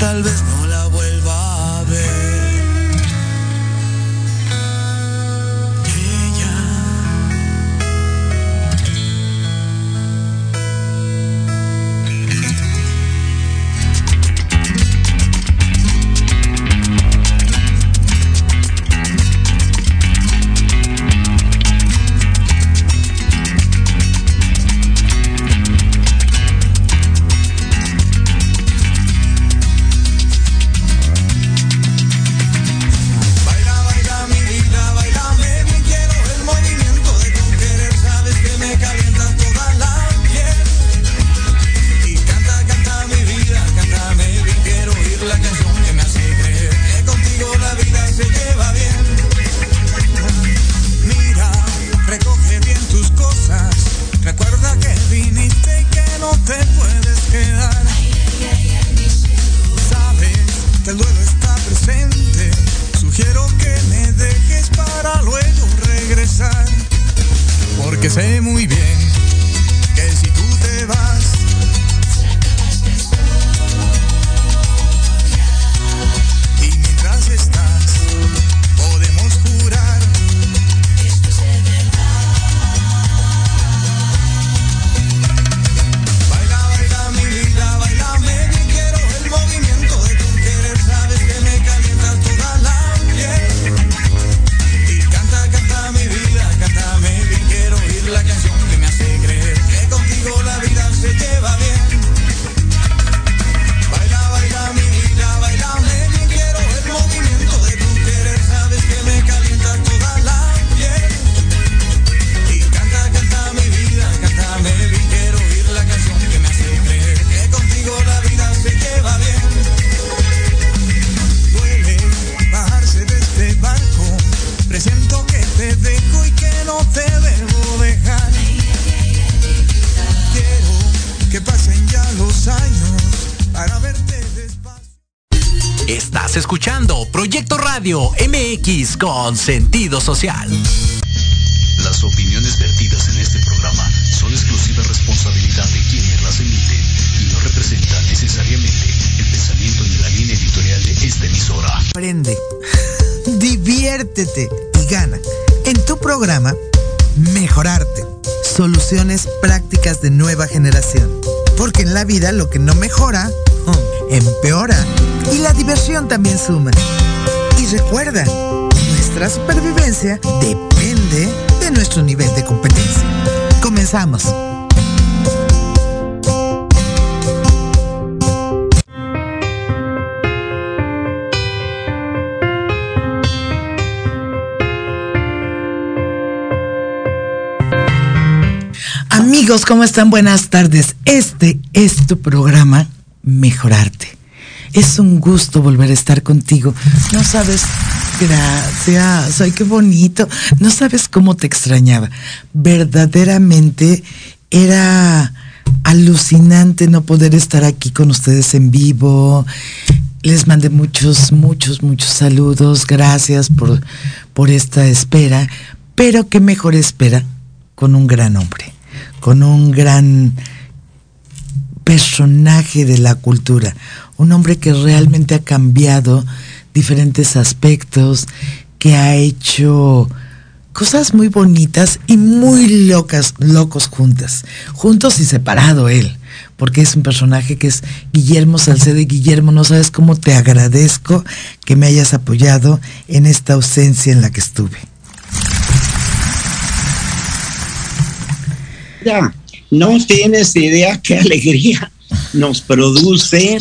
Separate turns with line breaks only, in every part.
tal vez
con sentido social.
Las opiniones vertidas en este programa son exclusiva responsabilidad de quienes las emiten y no representan necesariamente el pensamiento ni la línea editorial de esta emisora.
Aprende, diviértete y gana. En tu programa, mejorarte. Soluciones prácticas de nueva generación. Porque en la vida lo que no mejora, empeora. Y la diversión también suma. Recuerda, nuestra supervivencia depende de nuestro nivel de competencia. Comenzamos. Amigos, ¿cómo están? Buenas tardes. Este es tu programa Mejorarte. Es un gusto volver a estar contigo. No sabes Gracias, ay, qué bonito. No sabes cómo te extrañaba. Verdaderamente era alucinante no poder estar aquí con ustedes en vivo. Les mandé muchos, muchos, muchos saludos. Gracias por, por esta espera. Pero qué mejor espera con un gran hombre, con un gran personaje de la cultura. Un hombre que realmente ha cambiado diferentes aspectos, que ha hecho cosas muy bonitas y muy locas, locos juntas, juntos y separado él, porque es un personaje que es Guillermo Salcedo Guillermo, no sabes cómo te agradezco que me hayas apoyado en esta ausencia en la que estuve.
Ya, no tienes idea qué alegría nos produce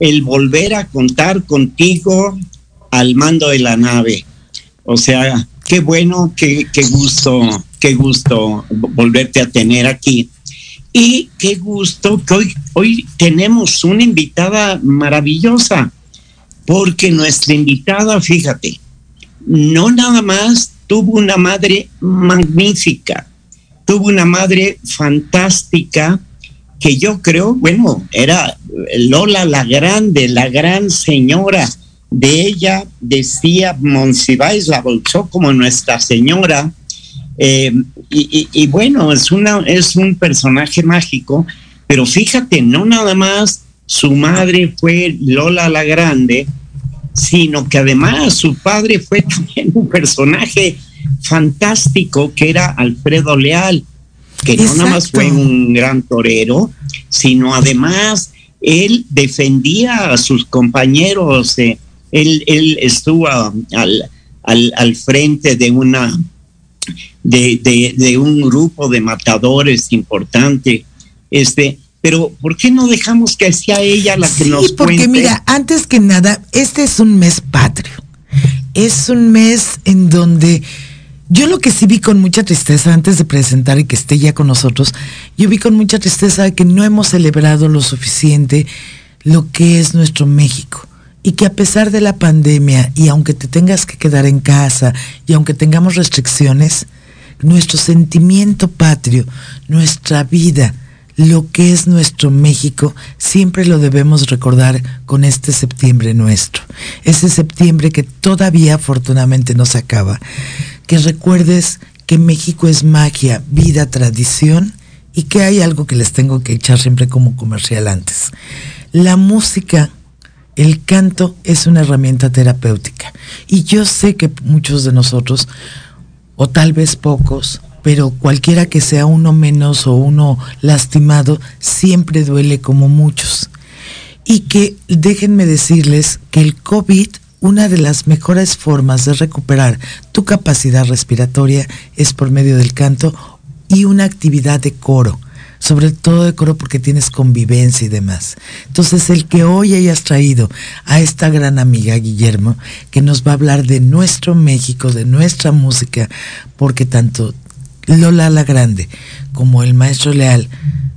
el volver a contar contigo al mando de la nave. O sea, qué bueno, qué, qué gusto, qué gusto volverte a tener aquí. Y qué gusto que hoy, hoy tenemos una invitada maravillosa, porque nuestra invitada, fíjate, no nada más tuvo una madre magnífica, tuvo una madre fantástica que yo creo, bueno, era Lola la Grande, la gran señora. De ella decía Monsiváis, la bolsó como Nuestra Señora. Eh, y, bueno, es, una, es un personaje mágico, pero fíjate, no nada más su madre fue Lola la Grande, sino que además su padre fue también un personaje fantástico que era Alfredo Leal, que no nada más fue un gran torero, sino además él defendía a sus compañeros, eh, él, él, estuvo al, al, al, frente de una de, de, de, un grupo de matadores importante, este, pero ¿por qué no dejamos que sea ella la que
sí,
nos
porque mira, antes que nada, este es un mes patrio, es un mes en donde yo lo que sí vi con mucha tristeza antes de presentar y que esté ya con nosotros, yo vi con mucha tristeza que no hemos celebrado lo suficiente lo que es nuestro México. Y que a pesar de la pandemia y aunque te tengas que quedar en casa y aunque tengamos restricciones, nuestro sentimiento patrio, nuestra vida, lo que es nuestro México, siempre lo debemos recordar con este septiembre nuestro. Ese septiembre que todavía afortunadamente no se acaba. Que recuerdes que México es magia, vida, tradición y que hay algo que les tengo que echar siempre como comercial antes. La música, el canto es una herramienta terapéutica. Y yo sé que muchos de nosotros, o tal vez pocos, pero cualquiera que sea uno menos o uno lastimado, siempre duele como muchos. Y que déjenme decirles que el COVID, una de las mejores formas de recuperar tu capacidad respiratoria es por medio del canto y una actividad de coro sobre todo de coro porque tienes convivencia y demás. Entonces, el que hoy hayas traído a esta gran amiga Guillermo, que nos va a hablar de nuestro México, de nuestra música, porque tanto Lola la Grande como el Maestro Leal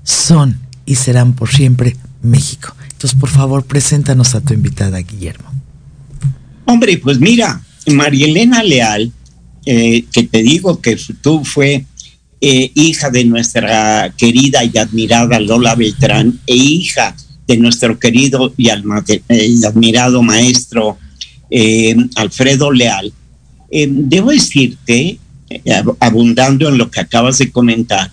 son y serán por siempre México. Entonces, por favor, preséntanos a tu invitada, Guillermo.
Hombre, pues mira, María Elena Leal, eh, que te digo que tú fue eh, hija de nuestra querida y admirada Lola Beltrán e hija de nuestro querido y, y admirado maestro eh, Alfredo Leal. Eh, debo decirte, abundando en lo que acabas de comentar,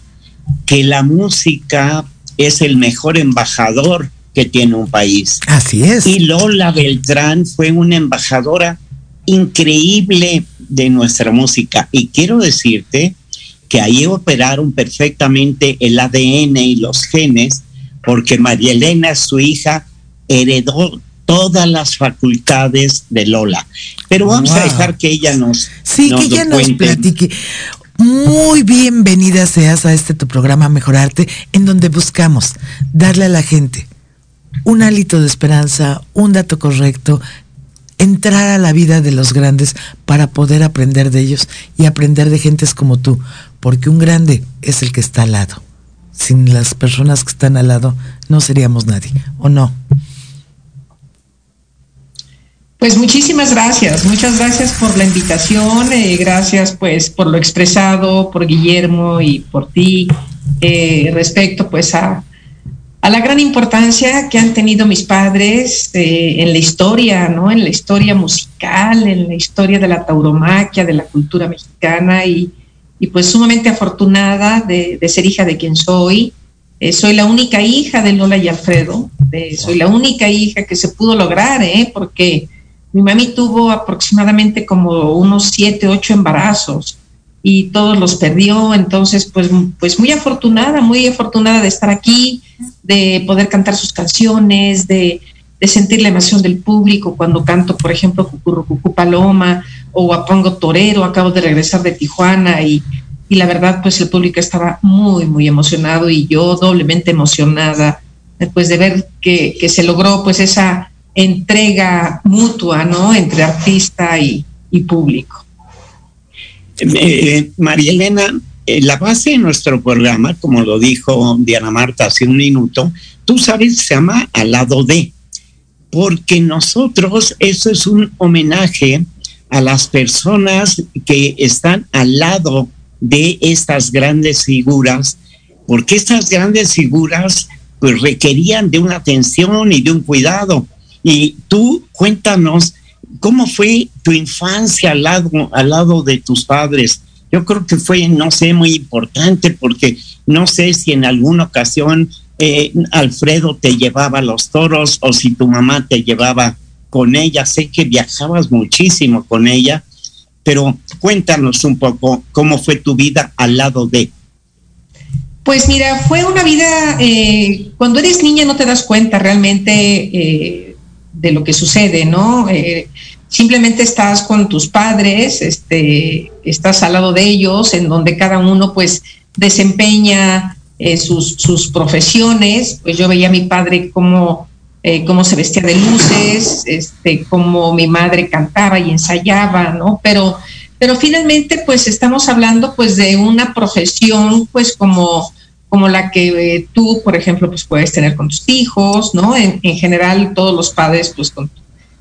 que la música es el mejor embajador que tiene un país.
Así es.
Y Lola Beltrán fue una embajadora increíble de nuestra música. Y quiero decirte que ahí operaron perfectamente el ADN y los genes, porque María Elena, su hija, heredó todas las facultades de Lola. Pero vamos wow. a dejar que ella nos
Sí,
nos
que ella nos platique. Muy bienvenida seas a este tu programa Mejorarte, en donde buscamos darle a la gente un hálito de esperanza, un dato correcto, entrar a la vida de los grandes para poder aprender de ellos y aprender de gentes como tú, porque un grande es el que está al lado. Sin las personas que están al lado no seríamos nadie, ¿o no?
Pues muchísimas gracias, muchas gracias por la invitación, eh, gracias pues por lo expresado por Guillermo y por ti eh, respecto pues a, a, la gran importancia que han tenido mis padres eh, en la historia, ¿no? En la historia musical, en la historia de la tauromaquia, de la cultura mexicana y, y pues sumamente afortunada de, ser hija de quien soy. Eh, soy la única hija de Lola y Alfredo, soy la única hija que se pudo lograr, ¿eh? Porque mi mami tuvo aproximadamente como unos siete, ocho embarazos y todos los perdió, entonces pues, pues muy afortunada, muy afortunada de estar aquí, de poder cantar sus canciones, de, de sentir la emoción del público cuando canto, por ejemplo, Cucurrucucú Paloma o Apongo Torero, acabo de regresar de Tijuana y, y la verdad pues el público estaba muy, muy emocionado y yo doblemente emocionada después de ver que, que se logró pues esa entrega mutua, ¿no? Entre artista y, y público.
Eh, María Elena, eh, la base de nuestro programa, como lo dijo Diana Marta hace un minuto, tú sabes, se llama Al lado de, porque nosotros, eso es un homenaje a las personas que están al lado de estas grandes figuras, porque estas grandes figuras pues requerían de una atención y de un cuidado. Y tú cuéntanos cómo fue tu infancia al lado, al lado de tus padres. Yo creo que fue, no sé, muy importante porque no sé si en alguna ocasión eh, Alfredo te llevaba los toros o si tu mamá te llevaba con ella. Sé que viajabas muchísimo con ella, pero cuéntanos un poco cómo fue tu vida al lado de.
Pues mira, fue una vida, eh, cuando eres niña no te das cuenta realmente eh, de lo que sucede, ¿no? Simplemente estás con tus padres, este, estás al lado de ellos, en donde cada uno pues desempeña sus, sus, profesiones, pues yo veía a mi padre cómo, cómo se vestía de luces, este, cómo mi madre cantaba y ensayaba, ¿no? Pero, pero finalmente pues estamos hablando pues de una profesión pues como como la que eh, tú, por ejemplo, pues puedes tener con tus hijos, ¿no? En, general, todos los padres, pues, con,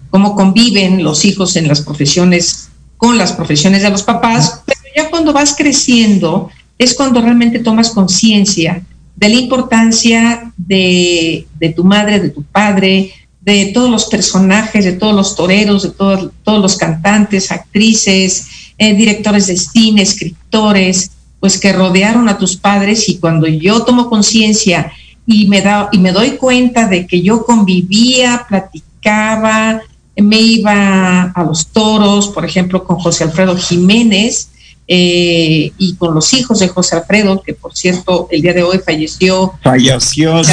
cómo conviven los hijos en las profesiones, con las profesiones de los papás, pero ya cuando vas creciendo es cuando realmente tomas conciencia de la importancia de, tu madre, de tu padre, de todos los personajes, de todos los toreros, de todos, los cantantes, actrices, eh, directores de cine, escritores, pues que rodearon a tus padres. Y cuando yo tomo conciencia y me y me doy cuenta de que yo convivía, platicaba, me iba a los toros, por ejemplo, con José Alfredo Jiménez eh, y con los hijos de José Alfredo, que por cierto el día de hoy falleció.
Falleció,
sí,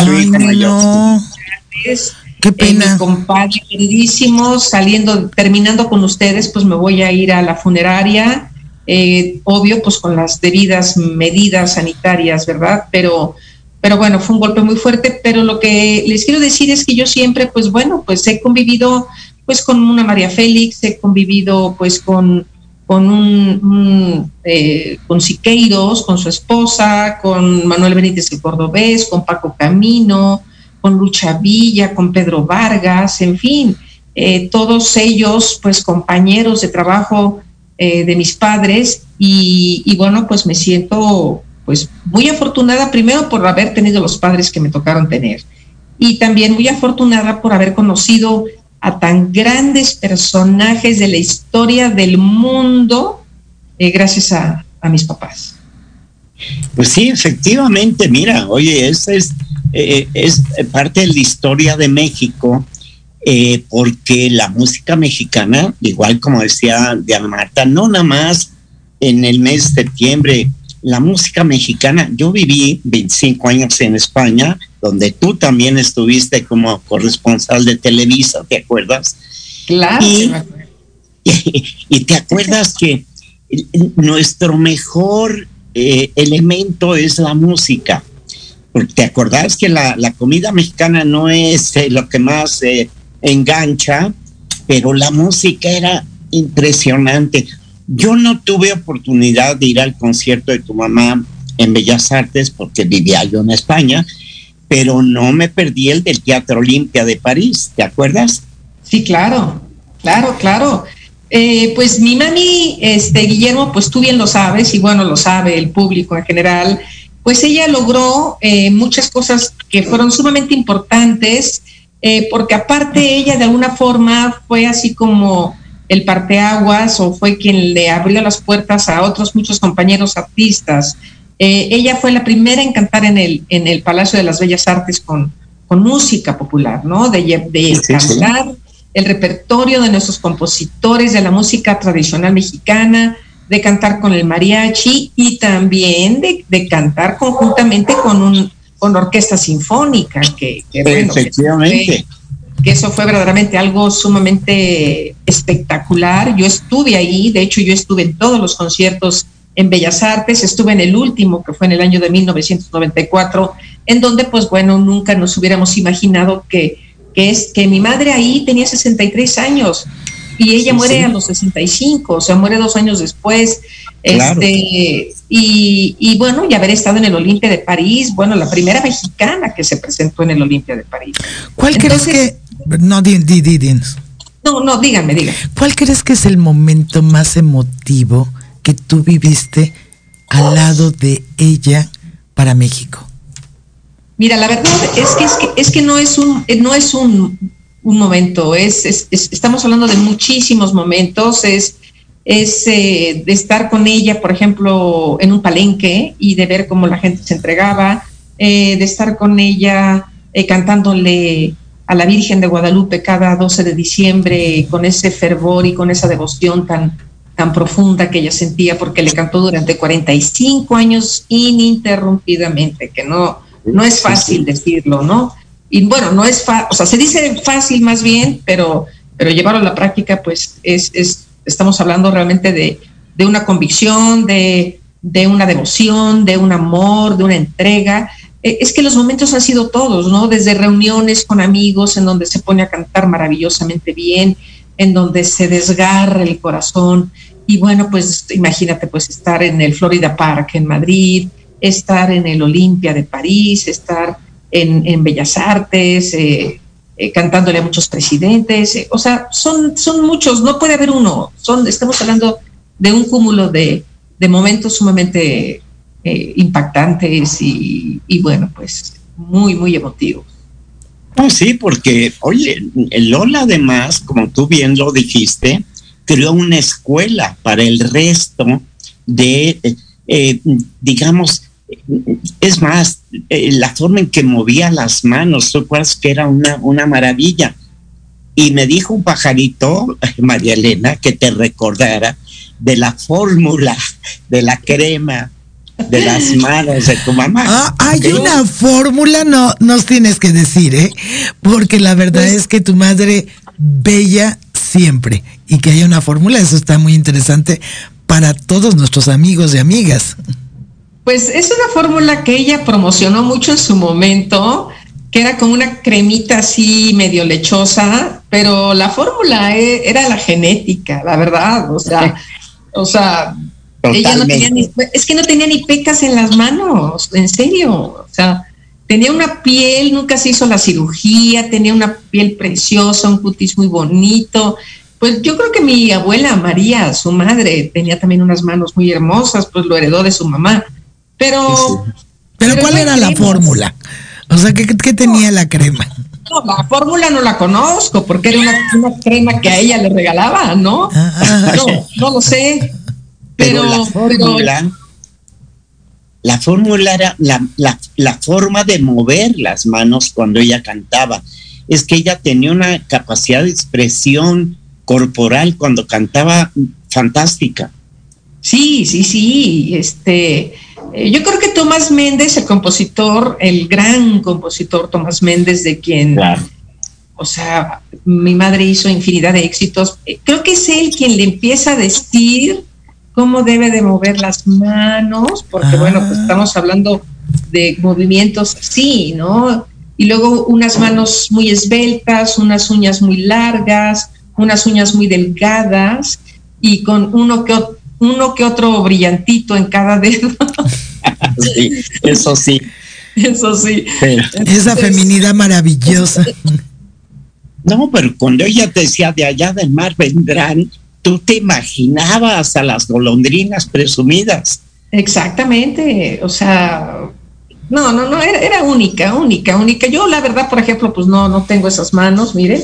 Qué pena. mi compadre queridísimo, saliendo, terminando con ustedes, pues me voy a ir a la funeraria eh, obvio, pues con las debidas medidas sanitarias, ¿verdad? Pero, pero bueno, fue un golpe muy fuerte, pero lo que les quiero decir es que yo siempre, pues bueno, pues he convivido pues con una María Félix, he convivido pues con, con un, eh, con Siqueiros, con su esposa, con Manuel Benítez el Cordobés, con Paco Camino, con Lucha Villa, con Pedro Vargas, en fin, eh, todos ellos pues compañeros de trabajo eh, de mis padres y, bueno, pues me siento pues muy afortunada primero por haber tenido los padres que me tocaron tener y también muy afortunada por haber conocido a tan grandes personajes de la historia del mundo eh, gracias a, mis papás.
Pues sí, efectivamente, mira, oye, esa es, eh, es parte de la historia de México eh, porque la música mexicana, igual como decía Diana Marta, no nada más en el mes de septiembre, la música mexicana, yo viví 25 años en España, donde tú también estuviste como corresponsal de Televisa, ¿te acuerdas?
Claro.
Y, te acuerdas que nuestro mejor eh, elemento es la música. Porque te acordás que la, comida mexicana no es eh, lo que más engancha, pero la música era impresionante. Yo no tuve oportunidad de ir al concierto de tu mamá en Bellas Artes porque vivía yo en España, pero no me perdí el del Teatro Olimpia de París, ¿te acuerdas?
Sí, claro, claro, claro. Eh, pues mi mami, este Guillermo, pues tú bien lo sabes y bueno, lo sabe el público en general, pues ella logró eh, muchas cosas que fueron sumamente importantes eh, porque aparte ella de alguna forma fue así como el parteaguas o fue quien le abrió las puertas a otros muchos compañeros artistas. Eh, ella fue la primera en cantar en el, en el Palacio de las Bellas Artes con, con música popular, ¿no? De, de cantar el repertorio de nuestros compositores de la música tradicional mexicana, de cantar con el mariachi y también de, de cantar conjuntamente con un con orquesta sinfónica, que,
efectivamente.
Que, eso fue verdaderamente algo sumamente espectacular. Yo estuve ahí, de hecho yo estuve en todos los conciertos en Bellas Artes, estuve en el último, que fue en el año de 1994, en donde pues bueno, nunca nos hubiéramos imaginado que, que es que mi madre ahí tenía 63 años y ella muere a los 65, o sea, muere dos años después. Este, y, bueno, y haber estado en el Olimpia de París, bueno, la primera mexicana que se presentó en el Olimpia de París.
¿Cuál crees que.? No, di, di, di,
No, no, díganme, díganme.
¿Cuál crees que es el momento más emotivo que tú viviste al lado de ella para México?
Mira, la verdad es que, es que, no es un, no es un, un momento, es, estamos hablando de muchísimos momentos, es, es eh, de estar con ella, por ejemplo, en un palenque y de ver cómo la gente se entregaba, eh, de estar con ella eh, cantándole a la Virgen de Guadalupe cada 12 de diciembre con ese fervor y con esa devoción tan, tan profunda que ella sentía porque le cantó durante 45 años ininterrumpidamente, que no, no es fácil decirlo, ¿no? Y bueno, no es fácil, o sea, se dice fácil más bien, pero, pero llevarlo a la práctica, pues es, es estamos hablando realmente de, de una convicción, de, de una devoción, de un amor, de una entrega. Eh, es que los momentos han sido todos, ¿no? Desde reuniones con amigos en donde se pone a cantar maravillosamente bien, en donde se desgarra el corazón. Y bueno, pues imagínate, pues estar en el Florida Park en Madrid, estar en el Olimpia de París, estar en, en Bellas Artes, eh, eh, cantándole a muchos presidentes. Eh, o sea, son, son muchos, no puede haber uno. Son, estamos hablando de un cúmulo de, de momentos sumamente impactantes y, y, bueno, pues muy, muy emotivos.
No, sí, porque, oye, Lola además, como tú bien lo dijiste, creó una escuela para el resto de, eh, digamos, es más, eh, la forma en que movía las manos, ¿tú acuerdas que era una, una maravilla? Y me dijo un pajarito, María Elena, que te recordara de la fórmula de la crema de las manos de tu mamá.
Ah, hay una fórmula, no nos tienes que decir, ¿eh? Porque la verdad pues, es que tu madre bella siempre y que haya una fórmula, eso está muy interesante para todos nuestros amigos y amigas.
Pues es una fórmula que ella promocionó mucho en su momento, que era como una cremita así medio lechosa, pero la fórmula e, era la genética, la verdad, o sea, o sea, ella no tenía ni, es que no tenía ni pecas en las manos, en serio, o sea, tenía una piel, nunca se hizo la cirugía, tenía una piel preciosa, un cutis muy bonito. Pues yo creo que mi abuela María, su madre, tenía también unas manos muy hermosas, pues lo heredó de su mamá. Pero.
Pero, ¿cuál era la fórmula? O sea, ¿qué, qué tenía la crema?
No, la fórmula no la conozco, porque era una, crema que a ella le regalaba, ¿no? Ah. no, no lo sé. Pero,
la fórmula. La fórmula era la, la, la forma de mover las manos cuando ella cantaba. Es que ella tenía una capacidad de expresión corporal cuando cantaba fantástica.
Sí, sí, sí. Este, eh, yo creo que Tomás Méndez, el compositor, el gran compositor Tomás Méndez, de quien, o sea, mi madre hizo infinidad de éxitos, eh, creo que es él quien le empieza a decir cómo debe de mover las manos, porque bueno, pues ah. estamos hablando de movimientos así, ¿no? Y luego unas manos muy esbeltas, unas uñas muy largas, unas uñas muy delgadas y con uno que otro uno que otro brillantito en cada dedo.
sí, eso sí.
Eso sí.
Esa feminidad maravillosa.
No, pero cuando ella decía de allá del mar vendrán, tú te imaginabas a las golondrinas presumidas.
Exactamente, o sea, no, no, no, era, única, única, única. Yo la verdad, por ejemplo, pues no, no tengo esas manos, miren,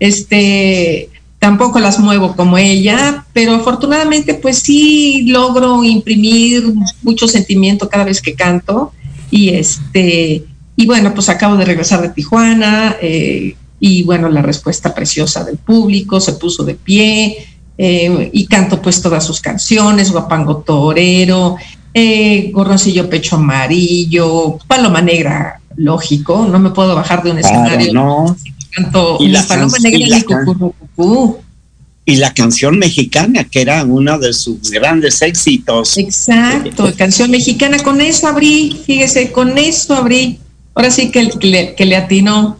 este, tampoco las muevo como ella, pero afortunadamente pues sí logro imprimir mucho sentimiento cada vez que canto y este y bueno pues acabo de regresar de Tijuana eh, y bueno la respuesta preciosa del público se puso de pie eh, y canto pues todas sus canciones Guapango Torero eh, Gorroncillo Pecho Amarillo Paloma Negra lógico no me puedo bajar de un escenario
no
canto y la paloma negra y, la
y la canción mexicana, que era uno de sus grandes éxitos.
Exacto, canción mexicana, con eso abrí, fíjese, con eso abrí. Ahora sí que, que, que le atinó.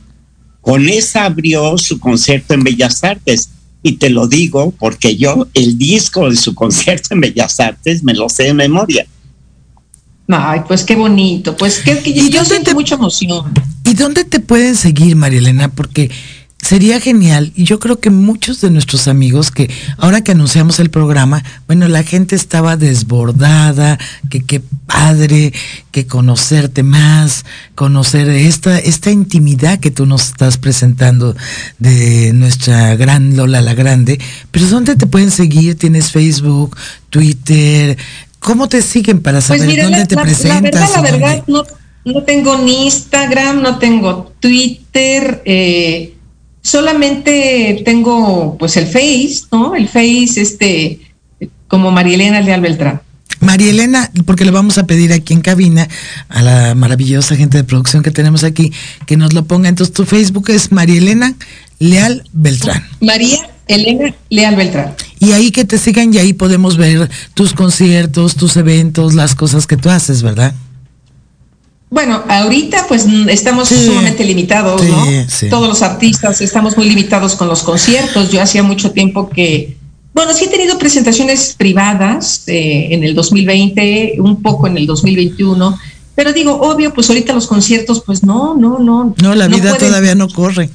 Con esa abrió su concierto en Bellas Artes. Y te lo digo porque yo el disco de su concierto en Bellas Artes me lo sé de memoria.
Ay, pues qué bonito. Pues que, que yo siento mucha emoción.
¿Y dónde te pueden seguir, María Elena? Porque sería genial y yo creo que muchos de nuestros amigos que ahora que anunciamos el programa, bueno, la gente estaba desbordada, que qué padre, que conocerte más, conocer esta esta intimidad que tú nos estás presentando de nuestra gran Lola la Grande, pero ¿dónde te pueden seguir? ¿Tienes Facebook, Twitter? ¿Cómo te siguen para pues saber dónde te presentas?
La verdad, la verdad, no, No tengo ni Instagram, no tengo Twitter, eh, solamente tengo pues el Face, ¿no? El Face, este, como Marielena Leal Beltrán.
María Elena, porque le vamos a pedir aquí en cabina a la maravillosa gente de producción que tenemos aquí que nos lo ponga. Entonces tu Facebook es María Elena Leal Beltrán.
María Elena Leal Beltrán.
Y ahí que te sigan y ahí podemos ver tus conciertos, tus eventos, las cosas que tú haces, ¿verdad?
Bueno, ahorita pues estamos sumamente limitados, ¿no? Todos los artistas estamos muy limitados con los conciertos. Yo hacía mucho tiempo que bueno, sí he tenido presentaciones privadas eh, en el 2020, un poco en el 2021, pero digo, obvio, pues ahorita los conciertos, pues no, no, no.
No, la vida todavía no corre.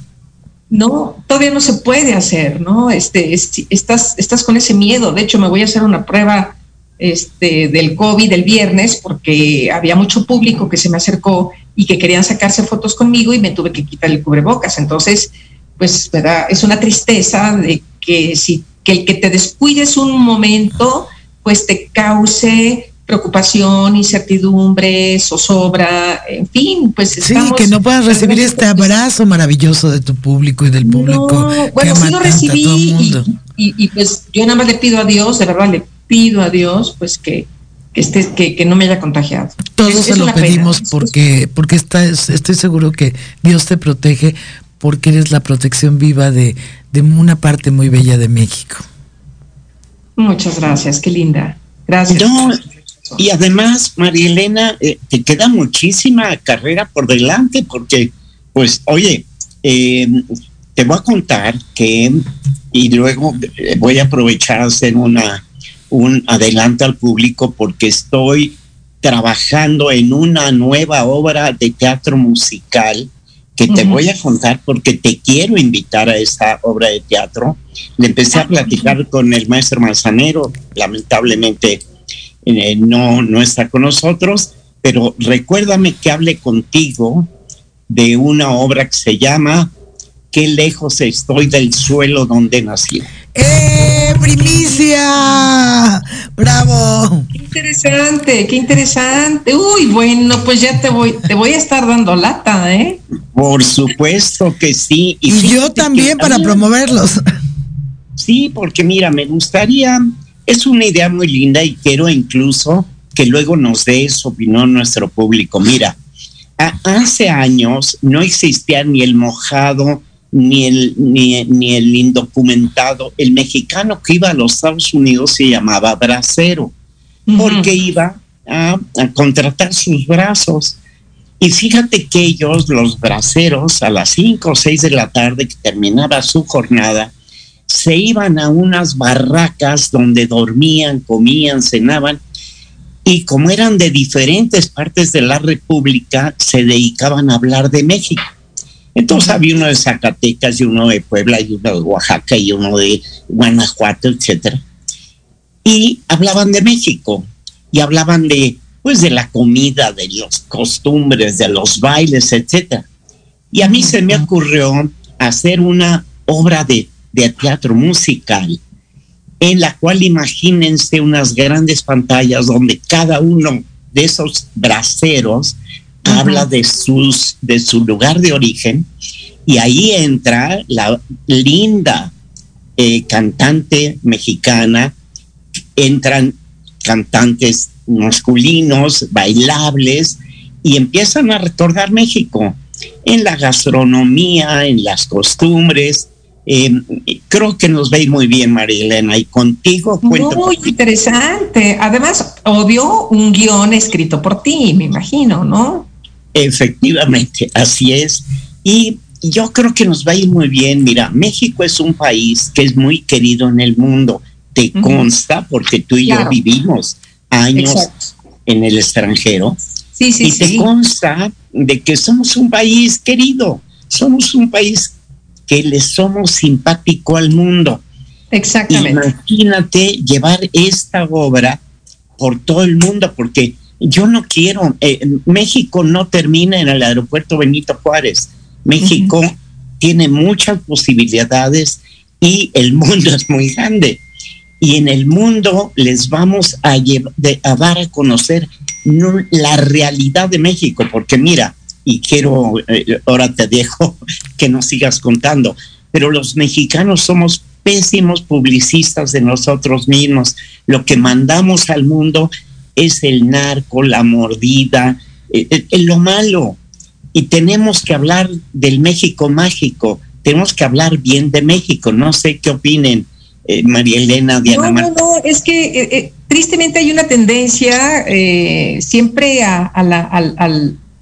No, todavía no se puede hacer, ¿no? Este, estás, estás con ese miedo. De hecho, me voy a hacer una prueba este, del COVID el viernes porque había mucho público que se me acercó y que querían sacarse fotos conmigo y me tuve que quitar el cubrebocas. Entonces, pues, ¿verdad? Es una tristeza de que si que el que te descuides un momento, pues te cause preocupación, incertidumbre, zozobra, en fin, pues
Sí, que no puedas recibir este abrazo maravilloso de tu público y del público.
No, bueno, sí lo recibí y, pues yo nada más le pido a Dios, de verdad le pido a Dios, pues que, que, esté, que, no me haya contagiado.
Todos se lo pedimos porque, porque está, estoy seguro que Dios te protege porque eres la protección viva de, de una parte muy bella de México.
Muchas gracias, qué linda. Gracias.
y además, María Elena, eh, te queda muchísima carrera por delante porque, pues, oye, em, te voy a contar que, y luego eh, voy a aprovechar a hacer una, un adelanto al público porque estoy trabajando en una nueva obra de teatro musical que te voy a contar porque te quiero invitar a esta obra de teatro. Le empecé a ah, platicar con el maestro Manzanero, lamentablemente eh, no, no está con nosotros, pero recuérdame que hable contigo de una obra que se llama Qué lejos estoy del suelo donde nací.
¡Eh, primicia! ¡Bravo!
Qué interesante, qué interesante. Uy, bueno, pues ya te voy, te voy a estar dando lata, ¿eh?
Por supuesto que sí.
Y, yo también para promoverlos.
Sí, porque mira, me gustaría, es una idea muy linda y quiero incluso que luego nos dé su opinión nuestro público. Mira, hace años no existía ni el mojado, ni el, ni, ni, el indocumentado. El mexicano que iba a los Estados Unidos se llamaba bracero, porque iba a, contratar sus brazos. Y fíjate que ellos, los braceros, a las 5 o 6 de la tarde que terminaba su jornada, se iban a unas barracas donde dormían, comían, cenaban, y como eran de diferentes partes de la República, se dedicaban a hablar de México. Entonces había uno de Zacatecas y uno de Puebla y uno de Oaxaca y uno de Guanajuato, etcétera. Y hablaban de México y hablaban de pues de la comida, de las costumbres, de los bailes, etcétera. Y a mí se me ocurrió hacer una obra de, de teatro musical en la cual imagínense unas grandes pantallas donde cada uno de esos braceros habla de, sus, de su lugar de origen y ahí entra la linda eh, cantante mexicana, entran cantantes masculinos, bailables, y empiezan a recordar México en la gastronomía, en las costumbres. Em, creo que nos veis muy bien, María Elena, y contigo
cuento. Muy interesante. Además, obvio, un guion escrito por ti, me imagino, ¿no?
Efectivamente, así es. Y yo creo que nos va a ir muy bien. Mira, México es un país que es muy querido en el mundo. Te consta porque tú y yo vivimos años en el extranjero.
Sí, sí,
y te consta de que somos un país querido. Somos un país que le somos simpático al mundo.
Exactamente.
Imagínate llevar esta obra por todo el mundo, porque yo no quiero, eh, México no termina en el aeropuerto Benito Juárez. México tiene muchas posibilidades y el mundo es muy grande. Y en el mundo les vamos a, a dar a conocer la realidad de México, porque mira, y quiero, eh, ahora te dejo que nos sigas contando, pero los mexicanos somos pésimos publicistas de nosotros mismos. Lo que mandamos al mundo es el narco, la mordida, eh, eh, lo malo. Y tenemos que hablar del México mágico, tenemos que hablar bien de México. No sé qué opinen, eh, María Elena, Diana.
No, no, no, es que tristemente hay una tendencia siempre a, la,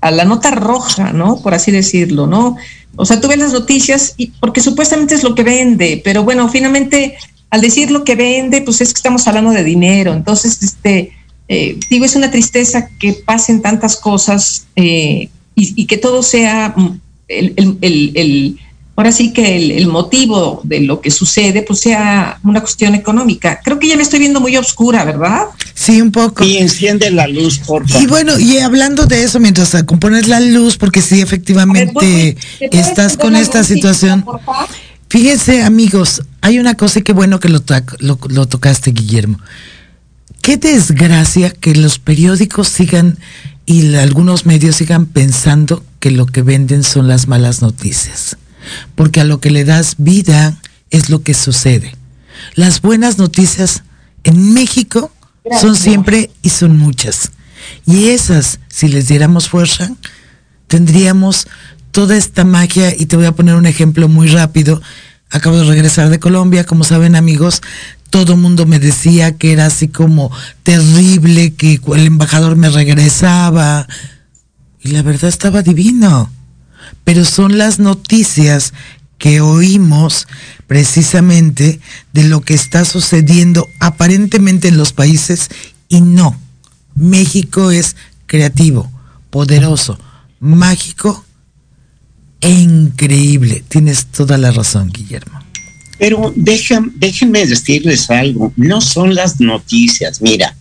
a la nota roja, ¿no? Por así decirlo, ¿no? O sea, tú ves las noticias y porque supuestamente es lo que vende, pero bueno, finalmente al decir lo que vende, pues es que estamos hablando de dinero. Entonces, este, eh, digo, es una tristeza que pasen tantas cosas eh, y, que todo sea mm, el, el, ahora sí que el, motivo de lo que sucede, pues sea una cuestión económica. Creo que ya me estoy viendo muy oscura, ¿verdad?
Sí, un poco.
Y enciende la luz, por
favor. Y bueno, y hablando de eso, mientras compones la luz, porque sí, efectivamente, estás con esta situación. Fíjense, amigos, hay una cosa y qué bueno que lo, lo tocaste, Guillermo. Qué desgracia que los periódicos sigan y algunos medios sigan pensando que lo que venden son las malas noticias porque a lo que le das vida es lo que sucede. Las buenas noticias en México son siempre y son muchas. Y esas, si les diéramos fuerza, tendríamos toda esta magia, y te voy a poner un ejemplo muy rápido. Acabo de regresar de Colombia, como saben amigos, todo el mundo me decía que era así como terrible, que el embajador me regresaba. Y la verdad estaba divino pero son las noticias que oímos precisamente de lo que está sucediendo aparentemente en los países y no. México es creativo, poderoso, mágico e increíble. Tienes toda la razón, Guillermo.
Pero déjenme decirles algo, no son las noticias, mira,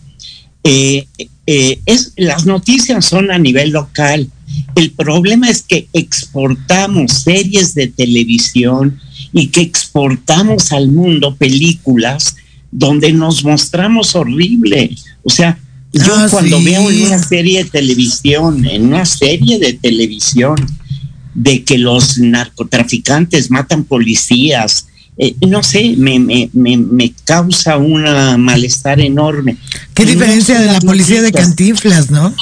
eh, eh, es, las noticias son a nivel local, el problema es que exportamos series de televisión y que exportamos al mundo películas donde nos mostramos horrible. O sea, yo ah, cuando veo en una serie de televisión, en una serie de televisión, de que los narcotraficantes matan policías, eh, no sé, me, me, me, causa un malestar enorme.
¿Qué diferencia de la policía de Cantinflas, no?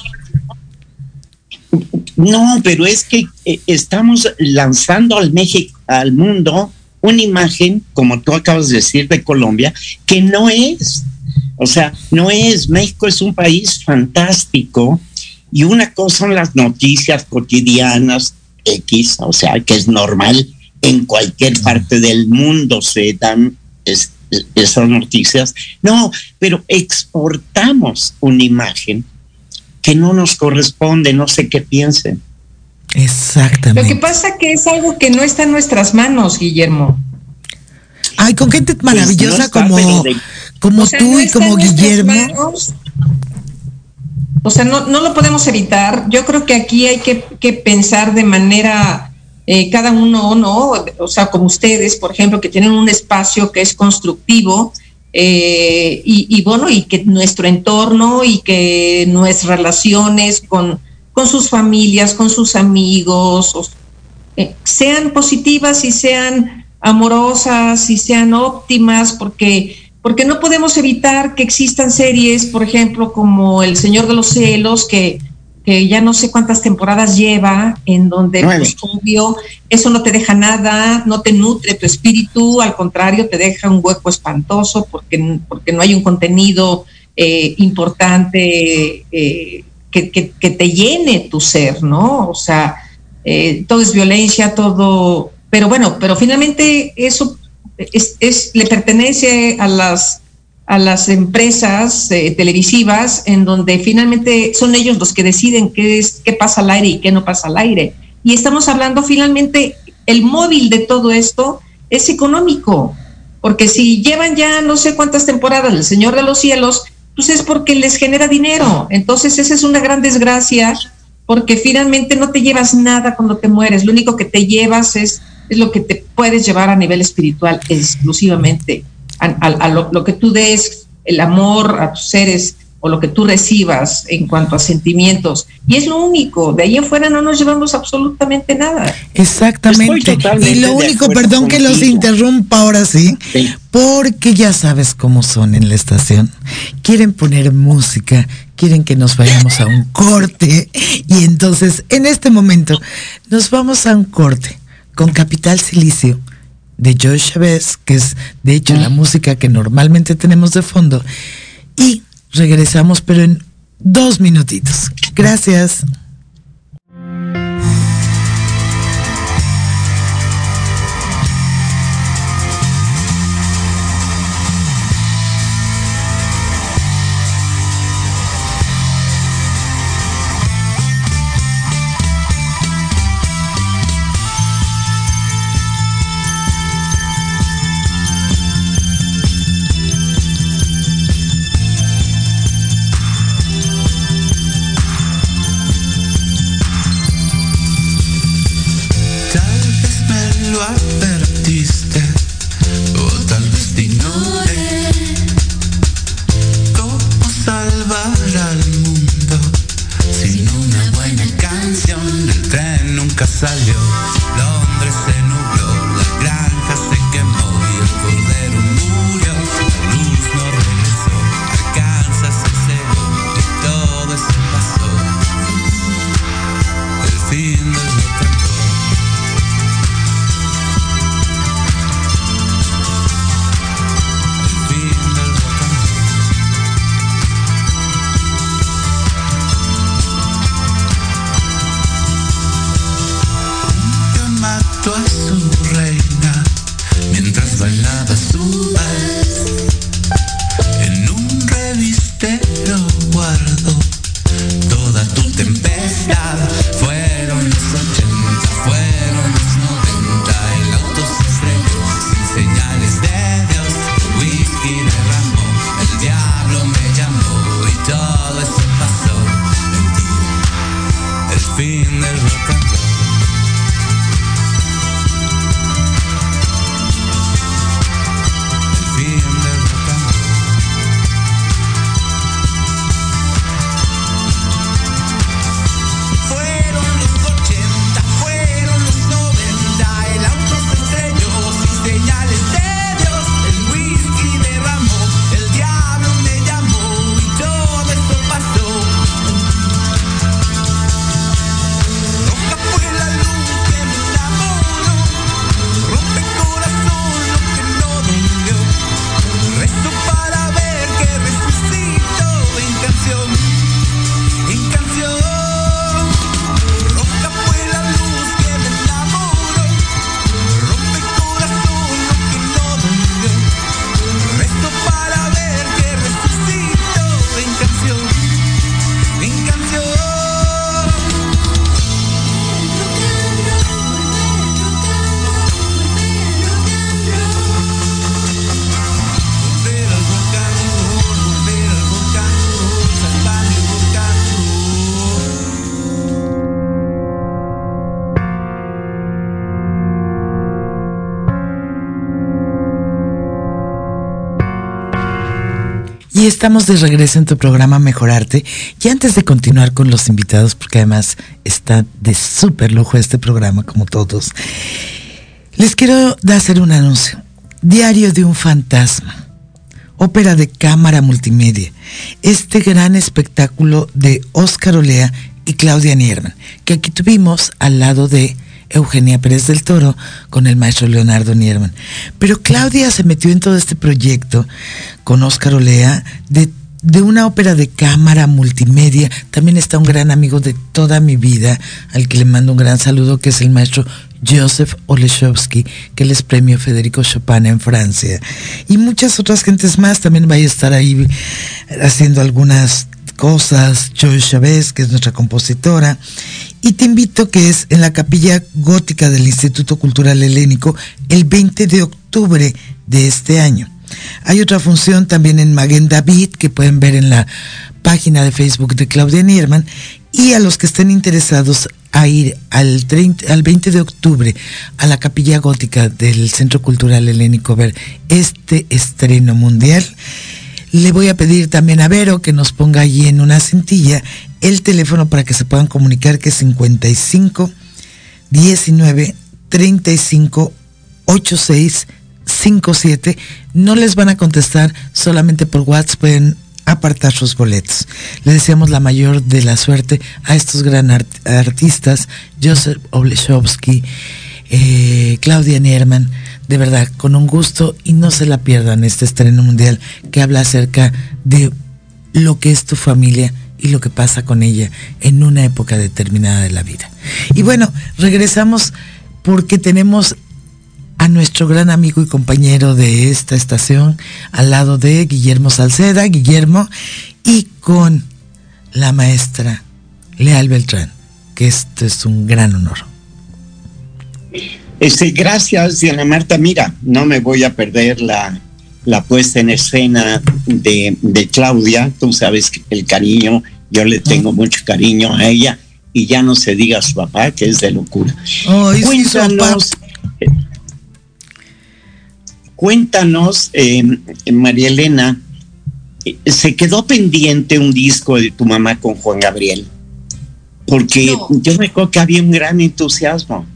No, pero es que eh, estamos lanzando al México, al mundo, una imagen, como tú acabas de decir, de Colombia, que no es. O sea, no es. México es un país fantástico y una cosa son las noticias cotidianas X, o sea, que es normal en cualquier parte del mundo se dan esas noticias. No, pero exportamos una imagen que no nos corresponde, no sé qué piensen.
Exactamente.
Lo que pasa que es algo que no está en nuestras manos, Guillermo.
Ay, con gente pues maravillosa como, como tú y como Guillermo.
O sea, no, no lo podemos evitar. Yo creo que aquí hay que, que pensar de manera, eh, cada uno, ¿no? O sea, como ustedes, por ejemplo, que tienen un espacio que es constructivo, eh, y, bueno, y que nuestro entorno y que nuestras relaciones con, con sus familias, con sus amigos, eh, sean positivas y sean amorosas y sean óptimas, porque, porque no podemos evitar que existan series, por ejemplo, como El Señor de los Celos, que que ya no sé cuántas temporadas lleva, en donde pues, obvio, eso no te deja nada, no te nutre tu espíritu, al contrario, te deja un hueco espantoso porque, porque no hay un contenido eh, importante eh, que, que, te llene tu ser, ¿no? O sea, eh, todo es violencia, todo, pero bueno, pero finalmente eso es, es, le pertenece a las a las empresas eh, televisivas en donde finalmente son ellos los que deciden qué es qué pasa al aire y qué no pasa al aire. Y estamos hablando finalmente el móvil de todo esto es económico, porque si llevan ya no sé cuántas temporadas El Señor de los Cielos, pues es porque les genera dinero. Entonces esa es una gran desgracia porque finalmente no te llevas nada cuando te mueres, lo único que te llevas es, es lo que te puedes llevar a nivel espiritual exclusivamente a, lo, que tú des, el amor a tus seres o lo que tú recibas en cuanto a sentimientos. Y es lo único, de ahí en fuera no nos llevamos absolutamente nada.
Exactamente. Y lo único, perdón que los interrumpa ahora sí, porque ya sabes cómo son en la estación. Quieren poner música, quieren que nos vayamos a un corte y entonces en este momento nos vamos a un corte con Capital Silicio de Joe Chavez, que es de hecho la música que normalmente tenemos de fondo, y Regresamos, pero en dos minutitos. Gracias. Y estamos de regreso en tu programa Mejorarte. Y antes de continuar con los invitados, porque además está de súper lujo este programa, como todos, les quiero hacer un anuncio. Diario de un fantasma. Ópera de cámara multimedia. Este gran espectáculo de Óscar Olea y Claudia Nierman, que aquí tuvimos al lado de Eugenia Pérez del Toro con el maestro Leonardo Nierman. Pero Claudia se metió en todo este proyecto con Óscar Olea de, de, una ópera de cámara multimedia. También está un gran amigo de toda mi vida, al que le mando un gran saludo, que es el maestro Joseph Olechowski, que él es premio Federico Chopin en Francia. Y muchas otras gentes más también va a estar ahí haciendo algunas cosas, Joy Chávez, que es nuestra compositora, y te invito que es en la capilla gótica del Instituto Cultural Helénico el 20 de octubre de este año. Hay otra función también en Maguen David que pueden ver en la página de Facebook de Claudia Nierman y a los que estén interesados a ir al, 30, al 20 de octubre a la capilla gótica del Centro Cultural Helénico ver este estreno mundial Le voy a pedir también a Vero que nos ponga allí en una cintilla el teléfono para que se puedan comunicar que es 55 19 35 86 57. No les van a contestar solamente por WhatsApp, pueden apartar sus boletos. Le deseamos la mayor de la suerte a estos gran artistas, Joseph Oblechowski, eh, Claudia Nierman, de verdad, con un gusto y no se la pierdan este estreno mundial que habla acerca de lo que es tu familia y lo que pasa con ella en una época determinada de la vida. Y bueno, regresamos porque tenemos a nuestro gran amigo y compañero de esta estación, al lado de Guillermo Salceda, Guillermo, y con la maestra Leal Beltrán, que esto es un gran honor.
Este, gracias, Diana Marta. Mira, no me voy a perder la, la puesta en escena de, de, Claudia. Tú sabes que el cariño, yo le tengo mucho cariño a ella y ya no se diga a su papá, que es de locura. Cuéntanos, Cuéntanos, eh, María Elena, ¿se quedó pendiente un disco de tu mamá con Juan Gabriel? Porque yo me acuerdo que había un gran entusiasmo.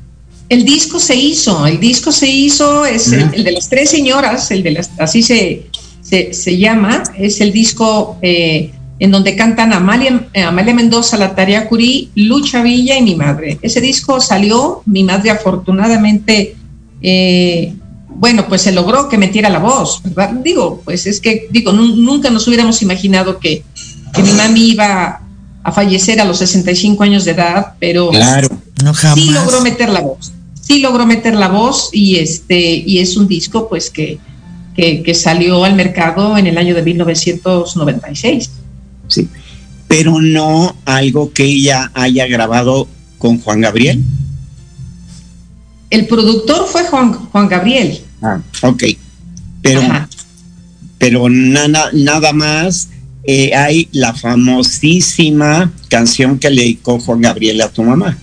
El disco se hizo, el disco se hizo, es el, de las tres señoras, el de las, así se, se, llama, es el disco eh, en donde cantan Amalia, Amalia Mendoza, La Tarea Curí, Lucha Villa y mi madre. Ese disco salió, mi madre afortunadamente eh, bueno, pues se logró que metiera la voz, ¿verdad? Digo, pues es que, digo, nunca nos hubiéramos imaginado que, mi mami iba a fallecer a los 65 años de edad, pero
claro,
no sí logró meter la voz, sí logró meter la voz y este, y es un disco pues que, que, salió al mercado en el año de 1996.
Sí, pero no algo que ella haya grabado con Juan Gabriel.
El productor fue Juan, Juan Gabriel.
Ah, ok. Pero, pero nada, nada más eh, hay la famosísima canción que le dedicó Juan Gabriel a tu mamá.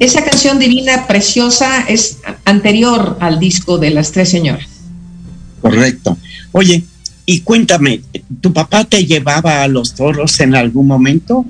Esa canción divina, preciosa, es anterior al disco de las tres señoras.
Correcto. Oye, y cuéntame, ¿tu papá te llevaba a los toros en algún momento?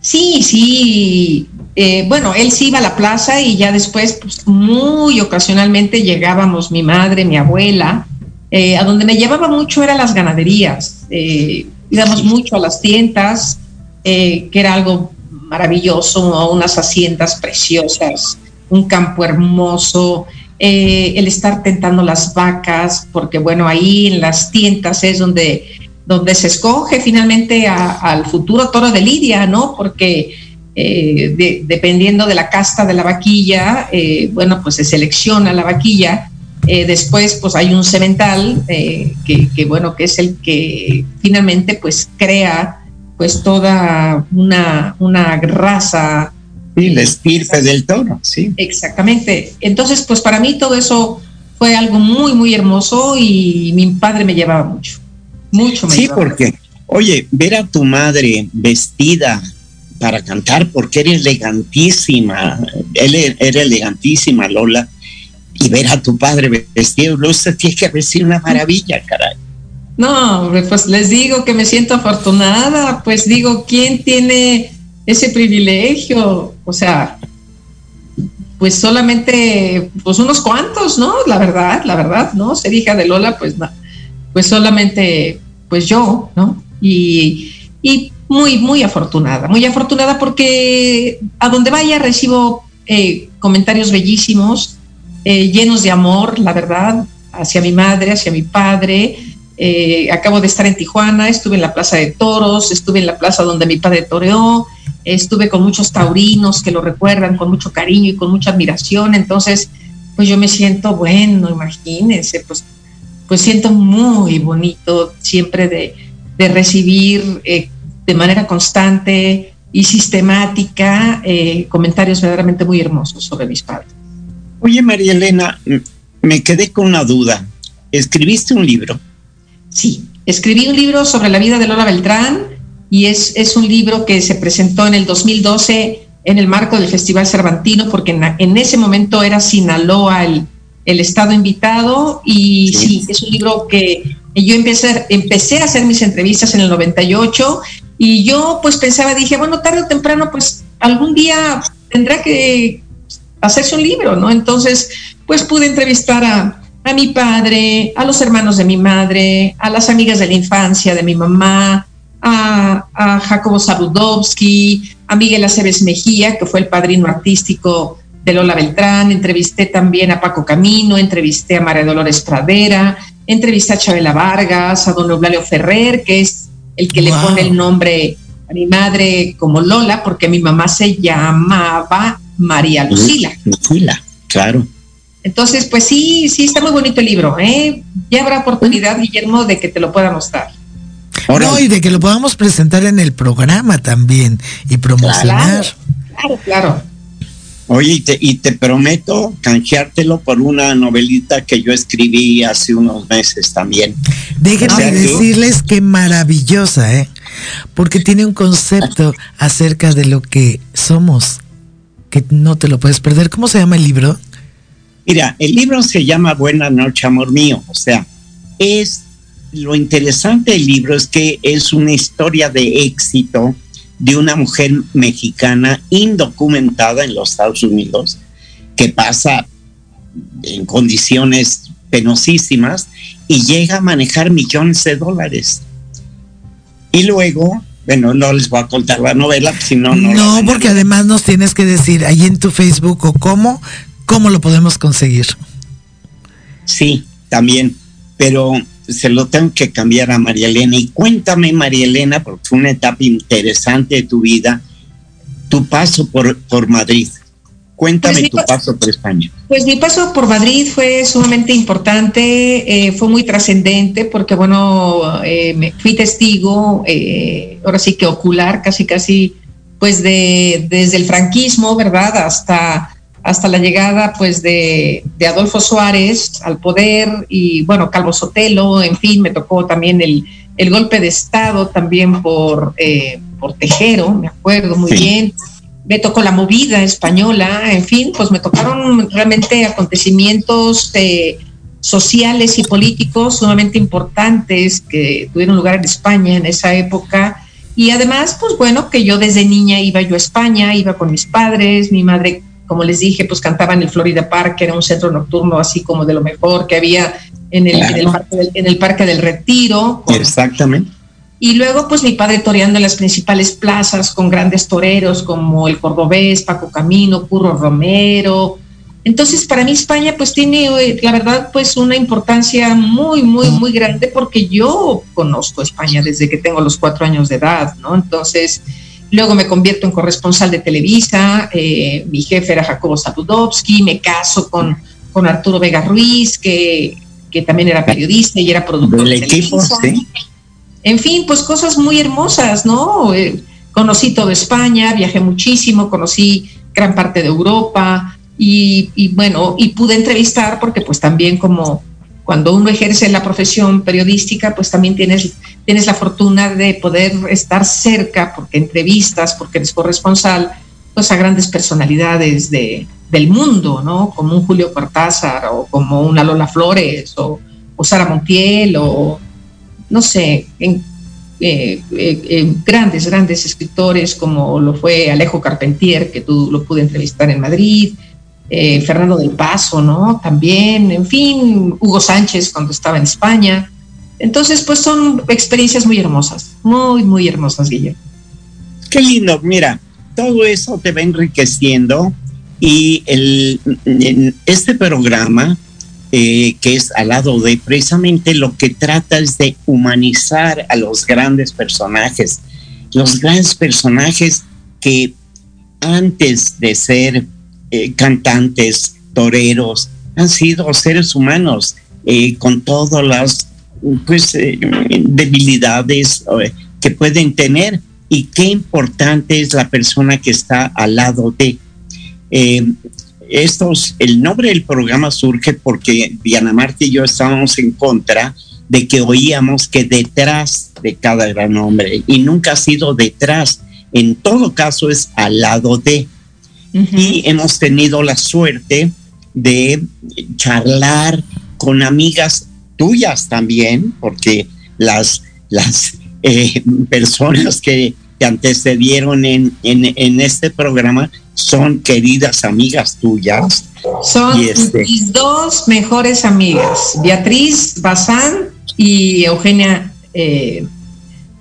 Sí, sí, eh, bueno, él sí iba a la plaza y ya después, pues, muy ocasionalmente llegábamos mi madre, mi abuela. Eh, a donde me llevaba mucho eran las ganaderías. Eh, íbamos mucho a las tiendas, que era algo maravilloso, unas haciendas preciosas, un campo hermoso, el estar tentando las vacas, porque bueno, ahí en las tiendas es donde, donde se escoge finalmente al futuro toro de Lidia, ¿no? Porque eh, dependiendo de la casta de la vaquilla, eh, bueno, pues se selecciona la vaquilla. Eh, después, pues hay un semental que, bueno, que es el que finalmente, pues crea, pues toda una, una raza.
Sí, la estirpe del toro, sí.
Exactamente. Entonces, pues para mí todo eso fue algo muy, muy hermoso y mi padre me llevaba mucho, mucho me
Sí, porque, oye, ver a tu madre vestida para cantar porque era elegantísima, él e-, era elegantísima, Lola, y ver a tu padre vestido, Luce, tiene que haber sido una maravilla, caray.
No, pues les digo que me siento afortunada, pues digo, ¿quién tiene ese privilegio? O sea, pues solamente, pues unos cuantos, ¿no? La verdad, la verdad, ¿no? Ser hija de Lola, pues, pues solamente, pues yo, ¿no? Y, y muy, muy afortunada, muy afortunada porque a donde vaya recibo eh, comentarios bellísimos, eh, llenos de amor, la verdad, hacia mi madre, hacia mi padre. Eh, acabo de estar en Tijuana, estuve en la Plaza de Toros, estuve en la plaza donde mi padre toreó, estuve con muchos taurinos que lo recuerdan con mucho cariño y con mucha admiración. Entonces, pues yo me siento, bueno, imagínense, pues, pues siento muy bonito siempre de, recibir de manera constante y sistemática eh, comentarios verdaderamente muy hermosos sobre mis padres.
Oye, María Elena, me quedé con una duda. ¿Escribiste un libro?
Sí, escribí un libro sobre la vida de Lola Beltrán y es, es un libro que se presentó en el 2012 en el marco del Festival Cervantino, porque en, ese momento era Sinaloa el, el estado invitado y sí. es un libro que yo empecé, empecé a hacer mis entrevistas en el 98 y yo pues pensaba, dije, bueno, tarde o temprano pues algún día tendrá que hacerse un libro, ¿no? Entonces pues pude entrevistar a, a mi padre, a los hermanos de mi madre, a las amigas de la infancia de mi mamá, a, a Jacobo Sarudowski, a Miguel Aceves Mejía, que fue el padrino artístico de Lola Beltrán, entrevisté también a Paco Camino, entrevisté a María Dolores Pradera, entrevisté a Chabela Vargas, a don Eulalio Ferrer, que es el que le pone el nombre a mi madre como Lola, porque mi mamá se llamaba María Lucila.
Lucila, claro.
Entonces, pues sí, sí, está muy bonito el libro. ¿eh? Ya habrá oportunidad, Guillermo, de que te lo pueda mostrar.
no, y de que lo podamos presentar en el programa también y promocionar.
Claro, claro.
Oye, y te, y te prometo canjeártelo por una novelita que yo escribí hace unos meses también.
Déjenme decirles qué maravillosa, ¿eh? Porque tiene un concepto acerca de lo que somos, que no te lo puedes perder. ¿Cómo se llama el libro?
Mira, el libro se llama Buena Noche, Amor Mío. O sea, es lo interesante del libro es que es una historia de éxito de una mujer mexicana indocumentada en los Estados Unidos que pasa en condiciones penosísimas y llega a manejar millones de dólares. Y luego, bueno, no les voy a contar la novela, sino no.
No, porque además nos tienes que decir ahí en tu Facebook o cómo ¿Cómo lo podemos conseguir?
Sí, también, pero se lo tengo que cambiar a María Elena. Y cuéntame, María Elena, porque fue una etapa interesante de tu vida, tu paso por, por Madrid. Cuéntame pues tu paso por España.
Pues mi paso por Madrid fue sumamente importante, eh, fue muy trascendente porque, bueno, eh, me fui testigo, eh, ahora sí que ocular, casi, casi, pues de, desde el franquismo, ¿verdad? Hasta hasta la llegada pues de, Adolfo Suárez al poder y bueno, Calvo Sotelo, en fin, me tocó también el, golpe de Estado también por, eh, por Tejero, me acuerdo muy bien, me tocó la movida española, en fin, pues me tocaron realmente acontecimientos eh, sociales y políticos sumamente importantes que tuvieron lugar en España en esa época. Y además, pues bueno, que yo desde niña iba yo a España, iba con mis padres, mi madre como les dije, pues cantaba en el Florida Park, que era un centro nocturno así como de lo mejor que había en el, en el, parque, del, Retiro.
Exactamente.
Y luego, pues mi padre toreando en las principales plazas con grandes toreros como el Cordobés, Paco Camino, Curro Romero. Entonces, para mí España, pues tiene, eh, la verdad, pues una importancia muy, muy, muy grande porque yo conozco España desde que tengo los cuatro años de edad, ¿no? Entonces, Luego me convierto en corresponsal de Televisa, eh, mi jefe era Jacobo Sapudowski, me caso con, con Arturo Vega Ruiz, que, que también era periodista y era productor
del equipo, sí.
En fin, pues cosas muy hermosas, ¿no? Eh, conocí toda España, viajé muchísimo, conocí gran parte de Europa y, y bueno, y pude entrevistar porque pues también como cuando uno ejerce la profesión periodística, pues también tienes, tienes la fortuna de poder estar cerca, porque entrevistas, porque eres corresponsal, pues a grandes personalidades de, del mundo, ¿no? Como un Julio Cortázar o como una Lola Flores o, o Sara Montiel o, no sé, eh, eh, grandes, grandes escritores como lo fue Alejo Carpentier, que tú lo pude entrevistar en Madrid, eh, Fernando del Paso, ¿no? También, en fin, Hugo Sánchez cuando estaba en España. Entonces, pues son experiencias muy hermosas, muy, muy hermosas, Guillermo.
Qué lindo, mira, todo eso te va enriqueciendo y el, este programa, eh, que es al lado de precisamente lo que trata es de humanizar a los grandes personajes, los grandes personajes que antes de ser eh, cantantes, toreros, han sido seres humanos eh, con todas las pues, eh, debilidades que pueden tener y qué importante es la persona que está al lado de. estos, el nombre del programa surge porque Diana Marta y yo estábamos en contra de que oíamos que detrás de cada gran hombre, y nunca ha sido detrás, en todo caso es al lado de y hemos tenido la suerte de charlar con amigas tuyas también, porque las, las eh, personas que te antecedieron en, en, este programa son queridas amigas tuyas.
Son este mis dos mejores amigas, Beatriz Bazán y Eugenia eh,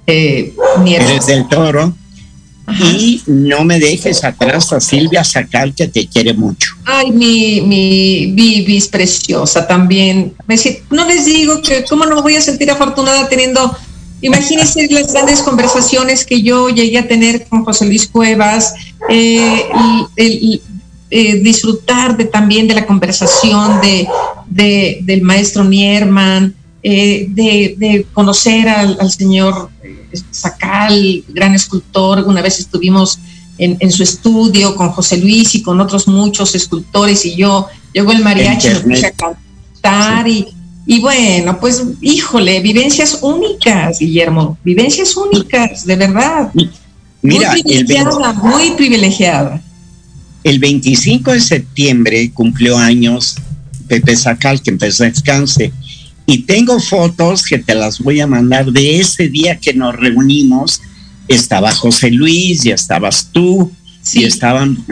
eh, Eres del Toro. Y no me dejes atrás a Silvia Sacal, que te quiere mucho.
Ay, mi, mi Vivis preciosa también. No les digo que cómo no me voy a sentir afortunada teniendo, imagínense las grandes conversaciones que yo llegué a tener con José Luis Cuevas, eh, eh, disfrutar de, también de la conversación de, del maestro Nierman, eh, de, conocer al, al señor Sacal, gran escultor, una vez estuvimos en, su estudio con José Luis y con otros muchos escultores y yo, llegó el mariachi, me puse a cantar y, bueno, pues híjole, vivencias únicas, Guillermo, vivencias únicas, de verdad.
Mira,
muy privilegiada, muy privilegiada.
El 25 de septiembre cumplió años Pepe Sacal, que empezó a descanse. Y tengo fotos que te las voy a mandar de ese día que nos reunimos. Estaba José Luis, y estabas tú, y estaban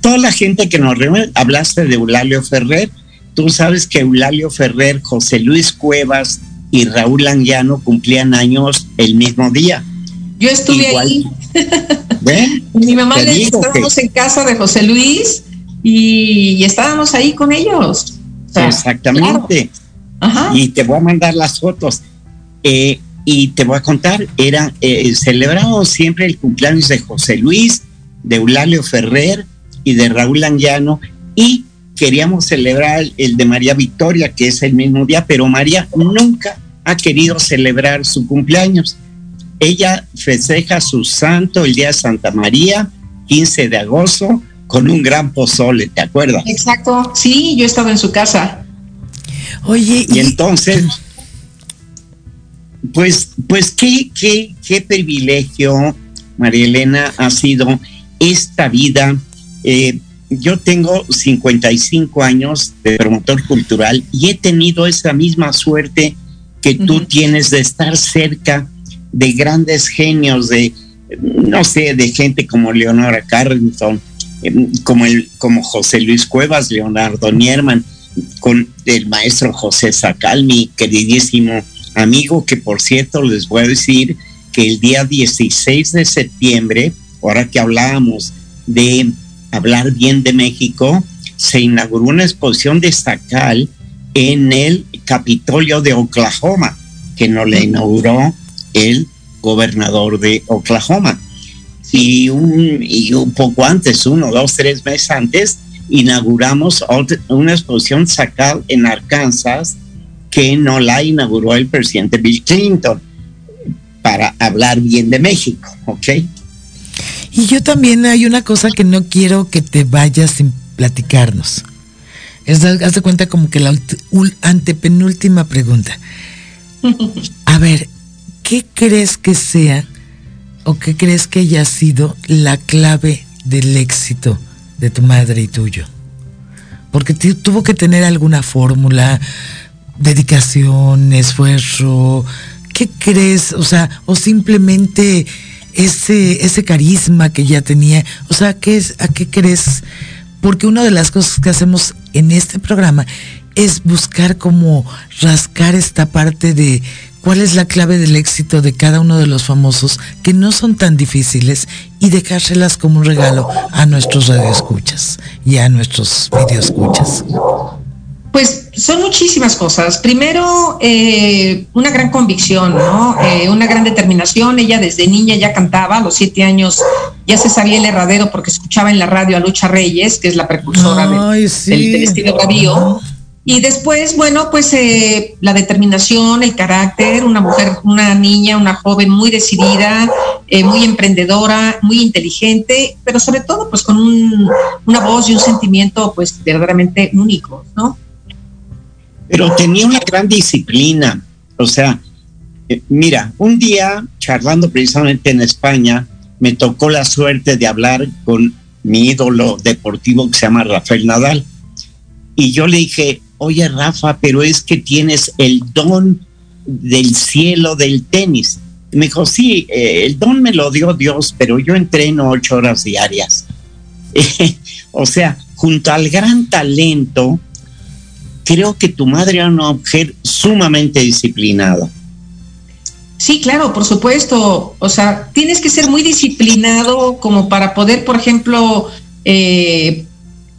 toda la gente que nos reunió. Hablaste de Eulalio Ferrer. Tú sabes que Eulalio Ferrer, José Luis Cuevas y Raúl Anguiano cumplían años el mismo día.
Yo estuve ahí. Mi mamá le estábamos en casa de José Luis y, estábamos ahí con ellos.
Exactamente. Y te voy a mandar las fotos. Eh, y te voy a contar, era eh, celebramos siempre el cumpleaños de José Luis, de Eulalio Ferrer y de Raúl Anguiano y queríamos celebrar el de María Victoria, que es el mismo día, pero María nunca ha querido celebrar su cumpleaños. Ella festeja su santo el día de Santa María, 15 de agosto, con un gran pozole, ¿te acuerdas?
Exacto, sí, yo estaba en su casa.
Oye, y, entonces, pues, pues qué, qué, qué privilegio, María Elena, ha sido esta vida. Eh, yo tengo 55 años de promotor cultural y he tenido esa misma suerte que tú tienes de estar cerca de grandes genios, de, no sé, de gente como Leonora Carrington, em, como, el, como José Luis Cuevas, Leonardo Nierman, con el maestro José Sacal, mi queridísimo amigo, que por cierto les voy a decir que el día 16 de septiembre, ahora que hablábamos de hablar bien de México, se inauguró una exposición de Sacal en el Capitolio de Oklahoma, que nos la inauguró el gobernador de Oklahoma. Y un, y un poco antes, uno, dos, tres meses antes, inauguramos una exposición Sacal en Arkansas que no la inauguró el presidente Bill Clinton para hablar bien de México, ¿ok?
Y yo también hay una cosa que no quiero que te vayas sin platicarnos. Es, haz de cuenta como que la antepenúltima pregunta. A ver, ¿qué crees que sea o qué crees que haya sido la clave del éxito de tu madre y tuyo? Porque tuvo que tener alguna fórmula, dedicación, esfuerzo. ¿Qué crees? O sea, o simplemente ese, ese carisma que ya tenía. O sea, ¿qué es, ¿a qué crees? Porque una de las cosas que hacemos en este programa es buscar como rascar esta parte de cuál es la clave del éxito de cada uno de los famosos, que no son tan difíciles, y dejárselas como un regalo a nuestros radioescuchas y a nuestros videoescuchas.
Pues son muchísimas cosas. Primero, eh, una gran convicción, ¿no? Eh, una gran determinación. Ella desde niña ya cantaba, a los siete años ya se sabía el herradero porque escuchaba en la radio a Lucha Reyes, que es la precursora del, estilo Gavío. Y después, bueno, pues eh, la determinación, el carácter, una mujer, una niña, una joven muy decidida, muy emprendedora, muy inteligente, pero sobre todo pues con una voz y un sentimiento pues verdaderamente únicos, ¿no?
pero tenía una gran disciplina. O sea, eh, mira, un día charlando precisamente en España, me tocó la suerte de hablar con mi ídolo deportivo que se llama Rafael Nadal. Y yo le dije, oye Rafa, pero es que tienes el don del cielo del tenis. Me dijo, sí, eh, el don me lo dio Dios, pero yo entreno ocho horas diarias. o sea, junto al gran talento, creo que tu madre era una mujer sumamente disciplinada.
Sí, claro, por supuesto. O sea, tienes que ser muy disciplinado como para poder, por ejemplo, eh,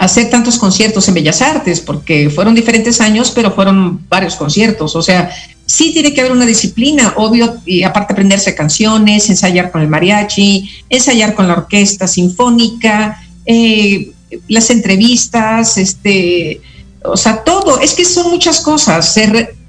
hacer tantos conciertos en Bellas Artes, porque fueron diferentes años, pero fueron varios conciertos. O sea, sí tiene que haber una disciplina, obvio, y aparte aprenderse canciones, ensayar con el mariachi, ensayar con la orquesta sinfónica, eh, las entrevistas, este, o sea, todo, es que son muchas cosas,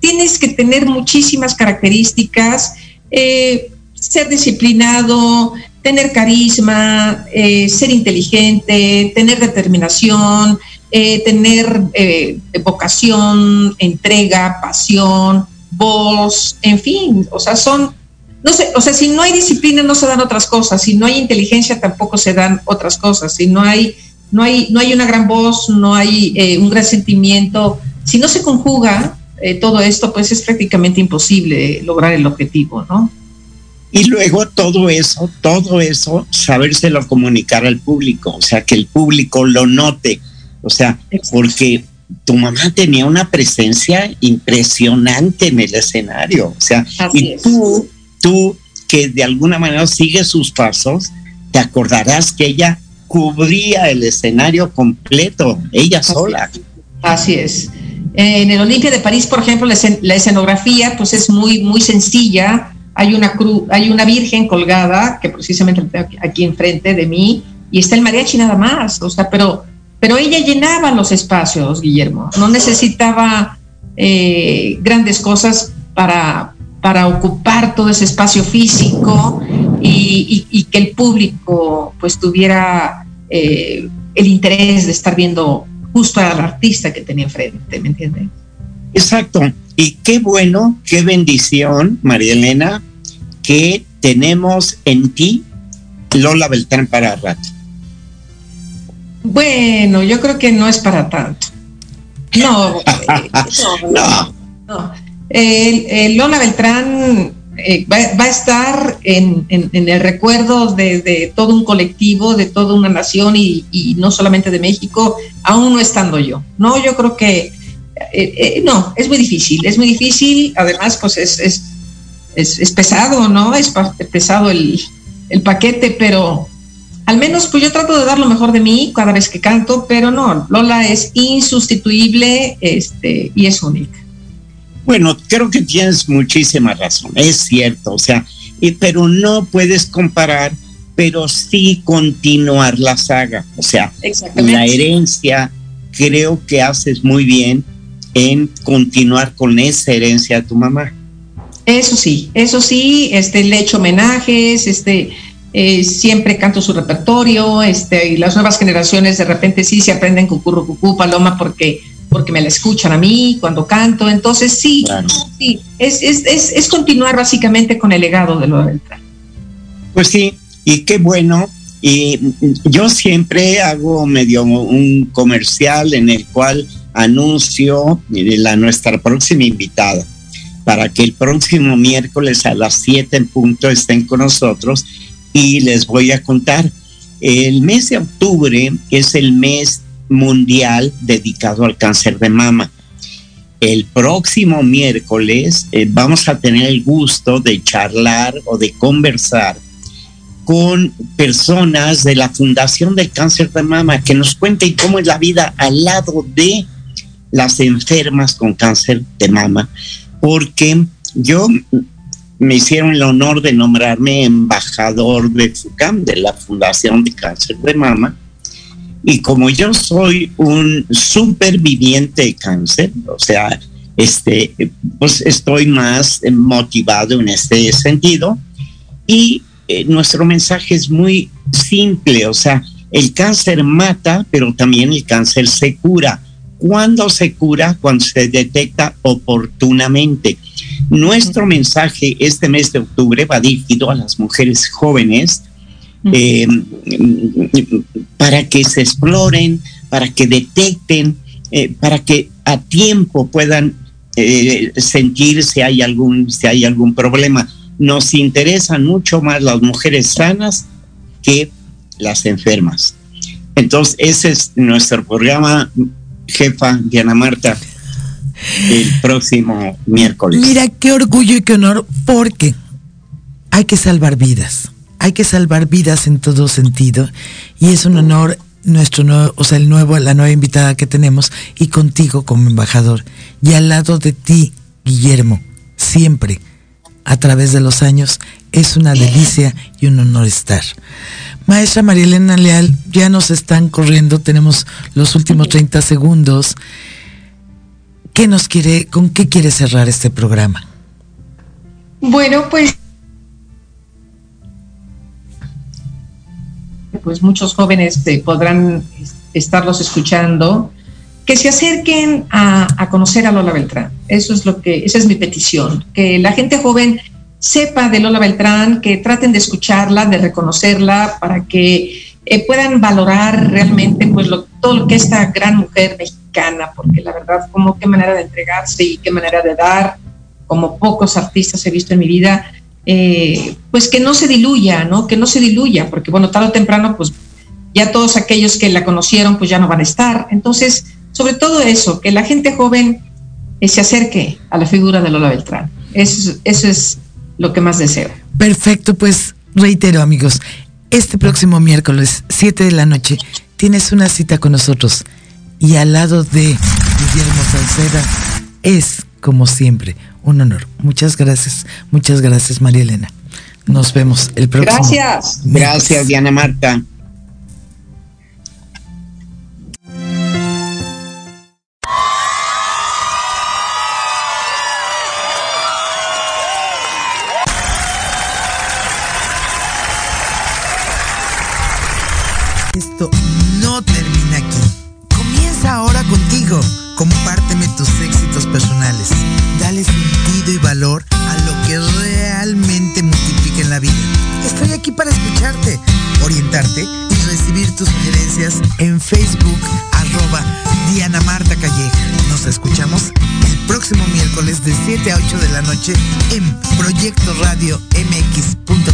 tienes que tener muchísimas características, eh, ser disciplinado, tener carisma, eh, ser inteligente, tener determinación, tener vocación, entrega, pasión, voz, en fin, o sea, son, no sé, o sea, si no hay disciplina no se dan otras cosas, si no hay inteligencia tampoco se dan otras cosas, si no hay, no hay, no hay una gran voz, no hay eh, un gran sentimiento, si no se conjuga eh, todo esto, pues es prácticamente imposible lograr el objetivo, ¿no?
Y luego todo eso, todo eso, sabérselo comunicar al público, o sea, que el público lo note, o sea, porque tu mamá tenía una presencia impresionante en el escenario. O sea, y tú, tú que de alguna manera sigues sus pasos, te acordarás que ella cubría el escenario completo, ella sola.
Así es. En el Olimpia de París, por ejemplo, la, escenografía pues es muy, muy sencilla. Hay una cruz, hay una virgen colgada que precisamente aquí enfrente de mí y está el mariachi nada más. O sea, pero pero ella llenaba los espacios, Guillermo, no necesitaba eh, grandes cosas para, para ocupar todo ese espacio físico y, que el público pues tuviera eh, el interés de estar viendo justo al artista que tenía enfrente, ¿me entiendes?
Exacto. Y qué bueno, qué bendición, María Elena, que tenemos en ti Lola Beltrán para rato.
Bueno, yo creo que no es para tanto. No, eh, no, no. Lola Beltrán eh, va, a estar en, el recuerdo de, todo un colectivo, de toda una nación y, no solamente de México, aún no estando yo. No, yo creo que eh, no, es muy difícil, es muy difícil. Además, pues es, es, es, pesado, ¿no? Es pesado el, el paquete, pero al menos pues yo trato de dar lo mejor de mí cada vez que canto, pero no, Lola es insustituible este, y es única.
Bueno, creo que tienes muchísima razón, es cierto, o sea, pero no puedes comparar, pero sí continuar la saga, o sea, la herencia, creo que haces muy bien en continuar con esa herencia de tu mamá.
Eso sí, eso sí, este, le echo homenajes, este, eh, siempre canto su repertorio, este, y las nuevas generaciones de repente sí se aprenden cucurru, cucú, paloma, porque, porque me la escuchan a mí cuando canto. Entonces, sí, sí, es, es, es, es, continuar básicamente con el legado de lo Beltrán.
Pues sí, y qué bueno. Y yo siempre hago medio un comercial en el cual anuncio la nuestra próxima invitada para que el próximo miércoles a las 7 en punto estén con nosotros y les voy a contar. El mes de octubre es el mes mundial dedicado al cáncer de mama. El próximo miércoles eh, vamos a tener el gusto de charlar o de conversar con personas de la Fundación del Cáncer de Mama que nos cuenten cómo es la vida al lado de las enfermas con cáncer de mama, porque yo me hicieron el honor de nombrarme embajador de FUCAM, de la Fundación de Cáncer de Mama. Y como yo soy un superviviente de cáncer, o sea, este, pues estoy más motivado en este sentido. Y eh, nuestro mensaje es muy simple, o sea, el cáncer mata, pero también el cáncer se cura. ¿Cuándo se cura? Cuando se detecta oportunamente. Nuestro mensaje este mes de octubre va dirigido a las mujeres jóvenes eh, para que se exploren, para que detecten eh, para que a tiempo puedan eh, sentir si hay algún si hay algún problema. Nos interesan mucho más las mujeres sanas que las enfermas. Entonces, ese es nuestro programa, jefa Diana Marta, el próximo miércoles.
Mira, qué orgullo y qué honor, porque hay que salvar vidas, hay que salvar vidas en todo sentido, y es un honor nuestro nuevo, o sea, el nuevo, la nueva invitada que tenemos, y contigo como embajador, y al lado de ti, Guillermo, siempre, a través de los años, es una delicia y un honor estar. Maestra Marilena Leal, ya nos están corriendo, tenemos los últimos 30 segundos. ¿Qué nos quiere, con qué quiere cerrar este programa?
Bueno, pues pues muchos jóvenes podrán estarlos escuchando, que se acerquen a, conocer a Lola Beltrán. Eso es lo que, esa es mi petición, que la gente joven sepa de Lola Beltrán, que traten de escucharla, de reconocerla, para que eh, puedan valorar realmente pues lo, todo lo que esta gran mujer mexicana, porque la verdad, como qué manera de entregarse y qué manera de dar, como pocos artistas he visto en mi vida, eh, pues que no se diluya, ¿no? Que no se diluya, porque bueno, tarde o temprano, pues ya todos aquellos que la conocieron, pues ya no van a estar. Entonces, sobre todo eso, que la gente joven eh, se acerque a la figura de Lola Beltrán. Eso, eso es lo que más deseo.
Perfecto, pues reitero amigos, este próximo miércoles, 7 de la noche, tienes una cita con nosotros y al lado de Guillermo Salceda es, como siempre, un honor. Muchas gracias, muchas gracias María Elena. Nos vemos el próximo.
Gracias.
Gracias, Diana Marta.
En Proyecto Radio MX.com.